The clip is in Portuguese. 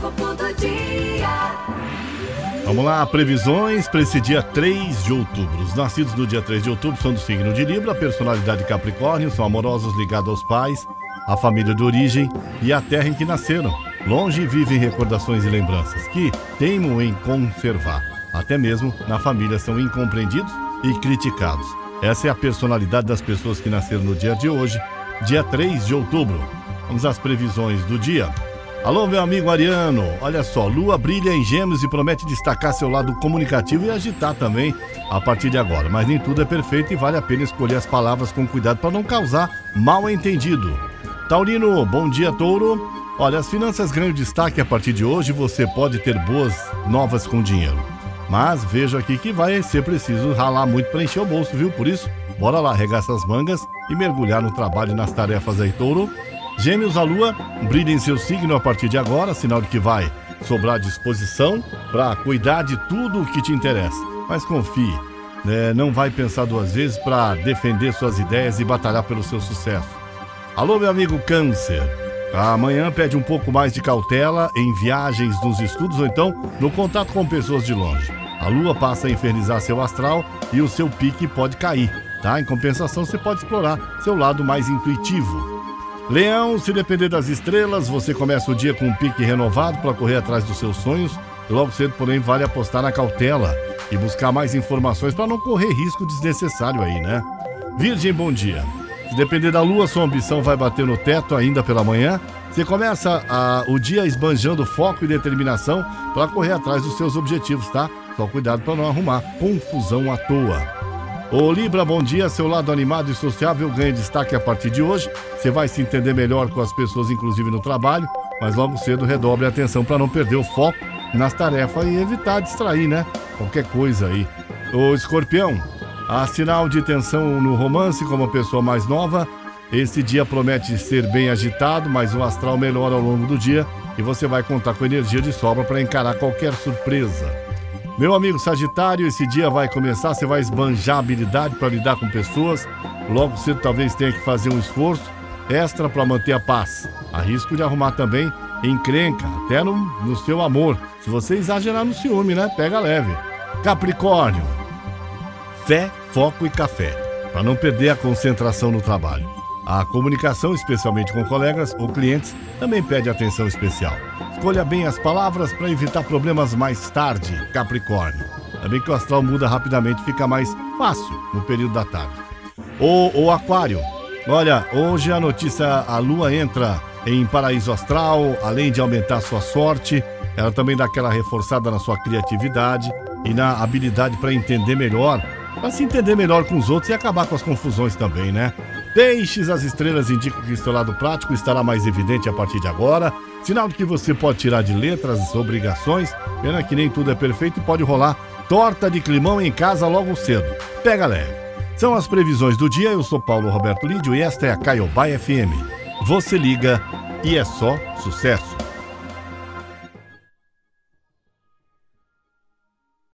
Horóscopo do dia. Vamos lá, previsões para esse dia 3 de outubro. Os nascidos no dia 3 de outubro são do signo de Libra, personalidade Capricórnio, são amorosos ligados aos pais, à família de origem e à terra em que nasceram. Longe vivem recordações e lembranças que teimam em conservar. Até mesmo na família são incompreendidos e criticados. Essa é a personalidade das pessoas que nasceram no dia de hoje, dia 3 de outubro. Vamos às previsões do dia. Alô, meu amigo Ariano. Olha só, Lua brilha em gêmeos e promete destacar seu lado comunicativo e agitar também a partir de agora. Mas nem tudo é perfeito e vale a pena escolher as palavras com cuidado para não causar mal entendido. Taurino, bom dia, touro. Olha, as finanças ganham destaque a partir de hoje você pode ter boas novas com dinheiro. Mas veja aqui que vai ser preciso ralar muito para encher o bolso, viu? Por isso, bora lá, regaça as mangas e mergulhar no trabalho e nas tarefas aí, touro. Gêmeos, a lua brilha em seu signo a partir de agora, sinal de que vai sobrar disposição para cuidar de tudo o que te interessa. Mas confie, né? não vai pensar duas vezes para defender suas ideias e batalhar pelo seu sucesso. Alô, meu amigo Câncer. Amanhã pede um pouco mais de cautela em viagens, nos estudos ou então no contato com pessoas de longe. A lua passa a infernizar seu astral e o seu pique pode cair, tá? Em compensação, você pode explorar seu lado mais intuitivo. Leão, se depender das estrelas, você começa o dia com um pique renovado para correr atrás dos seus sonhos. Logo cedo, porém, vale apostar na cautela e buscar mais informações para não correr risco desnecessário aí, né? Virgem, bom dia. Se depender da lua, sua ambição vai bater no teto ainda pela manhã. Você começa a, o dia esbanjando foco e determinação para correr atrás dos seus objetivos, tá? Só cuidado para não arrumar confusão à toa. Ô Libra, bom dia. Seu lado animado e sociável ganha destaque a partir de hoje. Você vai se entender melhor com as pessoas, inclusive no trabalho, mas logo cedo redobre a atenção para não perder o foco nas tarefas e evitar distrair, né? Qualquer coisa aí. Ô Escorpião, há sinal de tensão no romance com uma pessoa mais nova. Esse dia promete ser bem agitado, mas o astral melhora ao longo do dia e você vai contar com energia de sobra para encarar qualquer surpresa. Meu amigo Sagitário, esse dia vai começar, você vai esbanjar habilidade para lidar com pessoas. Logo cedo talvez tenha que fazer um esforço extra para manter a paz. Há risco de arrumar também encrenca, até no, no seu amor. Se você exagerar no ciúme, né? Pega leve. Capricórnio. Fé, foco e café, para não perder a concentração no trabalho. A comunicação, especialmente com colegas ou clientes, também pede atenção especial. Escolha bem as palavras para evitar problemas mais tarde, Capricórnio. Também que o astral muda rapidamente, fica mais fácil no período da tarde. O, o Aquário. Olha, hoje a notícia: a Lua entra em paraíso astral, além de aumentar sua sorte, ela também dá aquela reforçada na sua criatividade e na habilidade para entender melhor, para se entender melhor com os outros e acabar com as confusões também, né? Peixes, as estrelas indicam que seu lado prático estará mais evidente a partir de agora. Sinal de que você pode tirar de letras as obrigações. Pena que nem tudo é perfeito e pode rolar torta de climão em casa logo cedo. Pega leve. São as previsões do dia. Eu sou Paulo Roberto Lídio e esta é a Caiobá FM. Você liga e é só sucesso.